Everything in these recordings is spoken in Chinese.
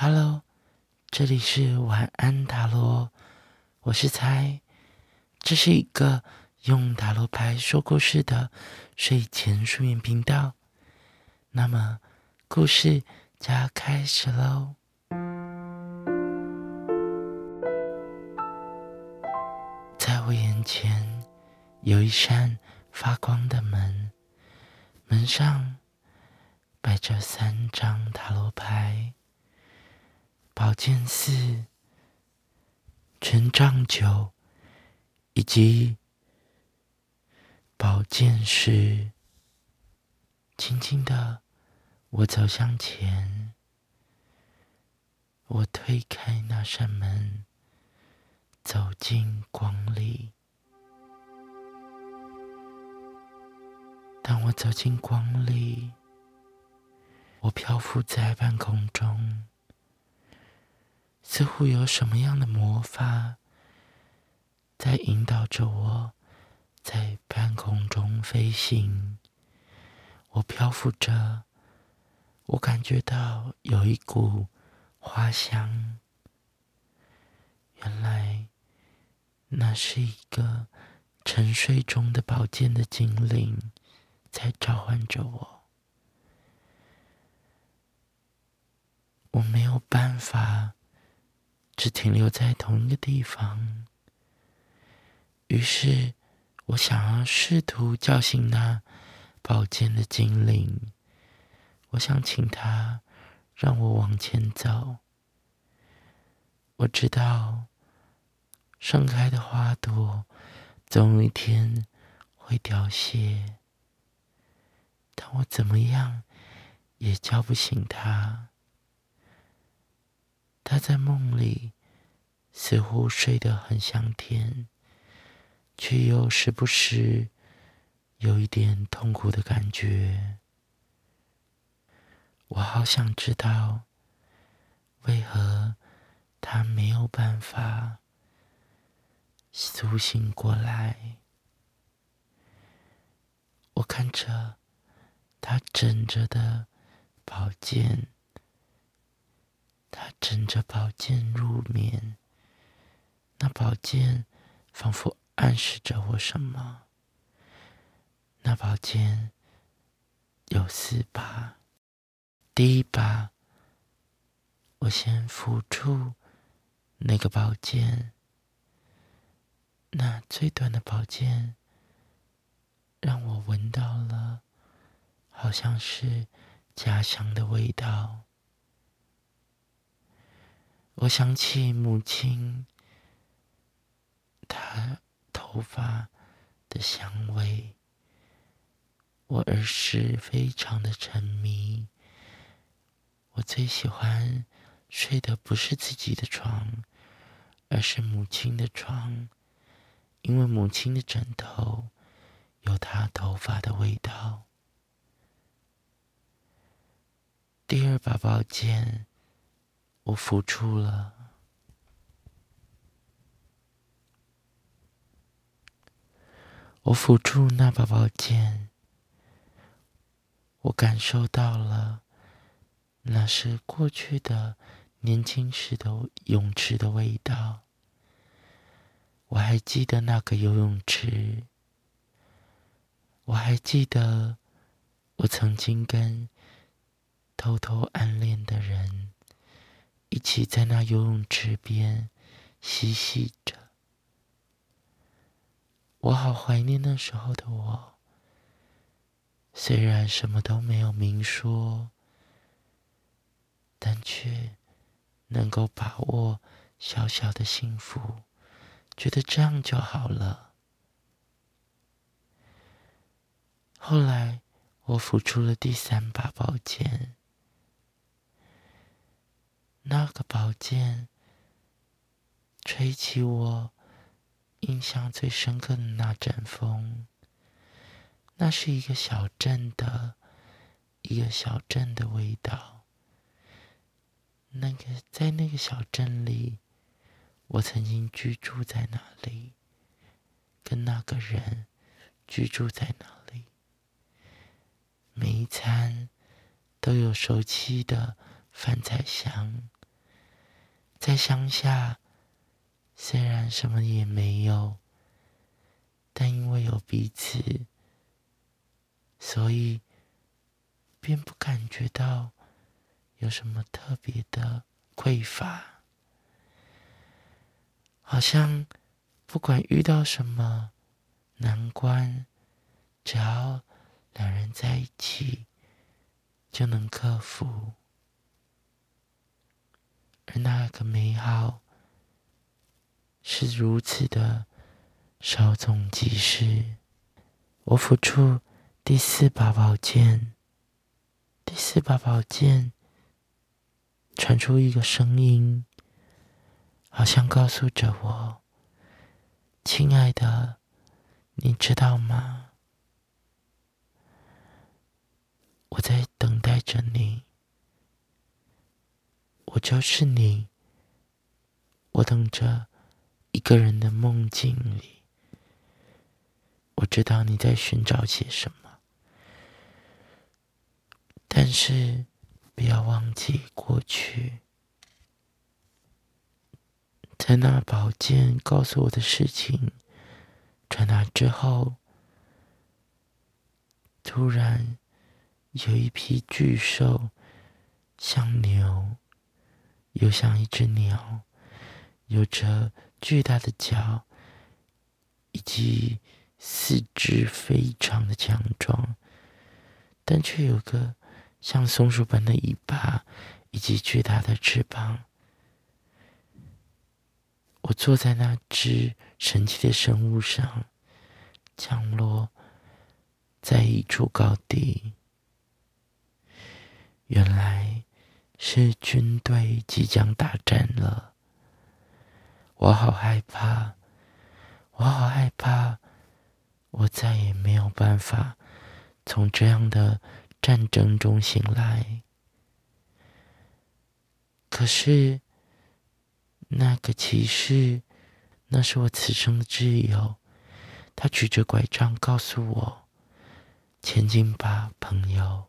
Hello，这里是晚安塔罗，我是猜，这是一个用塔罗牌说故事的睡前书眠频道。那么，故事就要开始喽。在我眼前有一扇发光的门，门上摆着三张塔罗牌。宝剑四、权杖九以及宝剑十，轻轻的，我走向前，我推开那扇门，走进光里。当我走进光里，我漂浮在半空中。似乎有什么样的魔法在引导着我，在半空中飞行。我漂浮着，我感觉到有一股花香。原来那是一个沉睡中的宝剑的精灵在召唤着我。我没有办法。只停留在同一个地方。于是，我想要试图叫醒那宝剑的精灵。我想请他让我往前走。我知道，盛开的花朵总有一天会凋谢，但我怎么样也叫不醒他。他在梦里似乎睡得很香甜，却又时不时有一点痛苦的感觉。我好想知道，为何他没有办法苏醒过来。我看着他枕着的宝剑。枕着宝剑入眠，那宝剑仿佛暗示着我什么。那宝剑有四把，第一把，我先扶住那个宝剑，那最短的宝剑让我闻到了，好像是家乡的味道。我想起母亲，她头发的香味。我儿时非常的沉迷。我最喜欢睡的不是自己的床，而是母亲的床，因为母亲的枕头有她头发的味道。第二把宝剑。我付出了，我抚触那把宝剑，我感受到了，那是过去的年轻时的泳池的味道。我还记得那个游泳池，我还记得我曾经跟偷偷暗恋的人。一起在那游泳池边嬉戏着，我好怀念那时候的我。虽然什么都没有明说，但却能够把握小小的幸福，觉得这样就好了。后来，我付出了第三把宝剑。那个宝剑，吹起我印象最深刻的那阵风。那是一个小镇的，一个小镇的味道。那个在那个小镇里，我曾经居住在那里，跟那个人居住在那里。每一餐都有熟悉的饭菜香。在乡下，虽然什么也没有，但因为有彼此，所以便不感觉到有什么特别的匮乏。好像不管遇到什么难关，只要两人在一起，就能克服。而那个美好是如此的稍纵即逝。我抚触第四把宝剑，第四把宝剑传出一个声音，好像告诉着我：“亲爱的，你知道吗？我在等待着你。”我就是你，我等着一个人的梦境里。我知道你在寻找些什么，但是不要忘记过去。在那宝剑告诉我的事情传达之后，突然有一批巨兽，像牛。又像一只鸟，有着巨大的脚，以及四肢非常的强壮，但却有个像松鼠般的尾巴以及巨大的翅膀。我坐在那只神奇的生物上，降落在一处高地。原来。是军队即将打战了，我好害怕，我好害怕，我再也没有办法从这样的战争中醒来。可是，那个骑士，那是我此生的挚友，他举着拐杖告诉我：“前进吧，朋友。”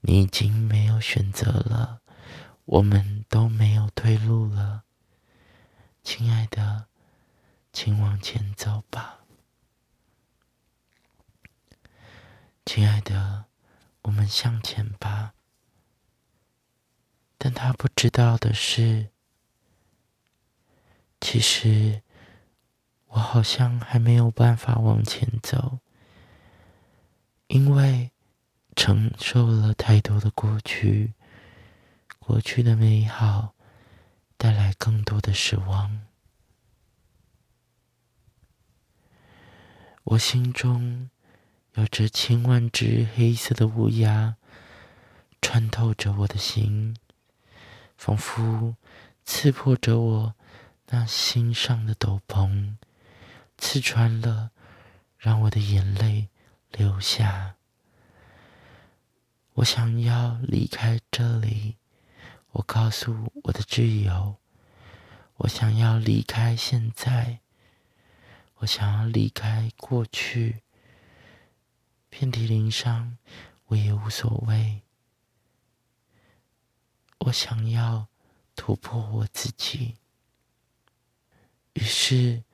你已经没有选择了，我们都没有退路了，亲爱的，请往前走吧，亲爱的，我们向前吧。但他不知道的是，其实我好像还没有办法往前走，因为。承受了太多的过去，过去的美好带来更多的失望。我心中有着千万只黑色的乌鸦，穿透着我的心，仿佛刺破着我那心上的斗篷，刺穿了，让我的眼泪流下。我想要离开这里，我告诉我的挚友，我想要离开现在，我想要离开过去，遍体鳞伤我也无所谓。我想要突破我自己，于是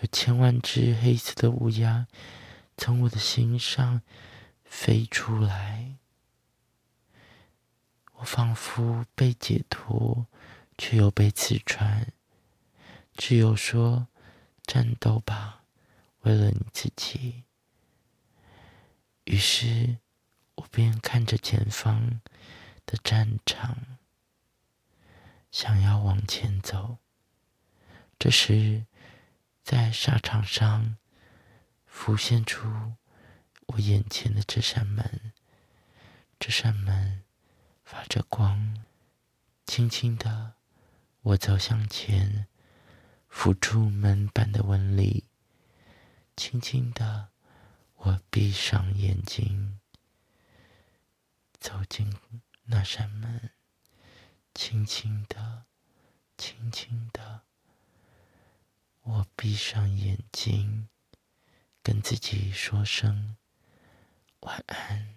有千万只黑色的乌鸦从我的心上飞出来。我仿佛被解脱，却又被刺穿。只有说：“战斗吧，为了你自己。”于是，我便看着前方的战场，想要往前走。这时，在沙场上浮现出我眼前的这扇门，这扇门。发着光，轻轻的，我走向前，扶住门板的纹理。轻轻的，我闭上眼睛，走进那扇门。轻轻的，轻轻的，我闭上眼睛，跟自己说声晚安。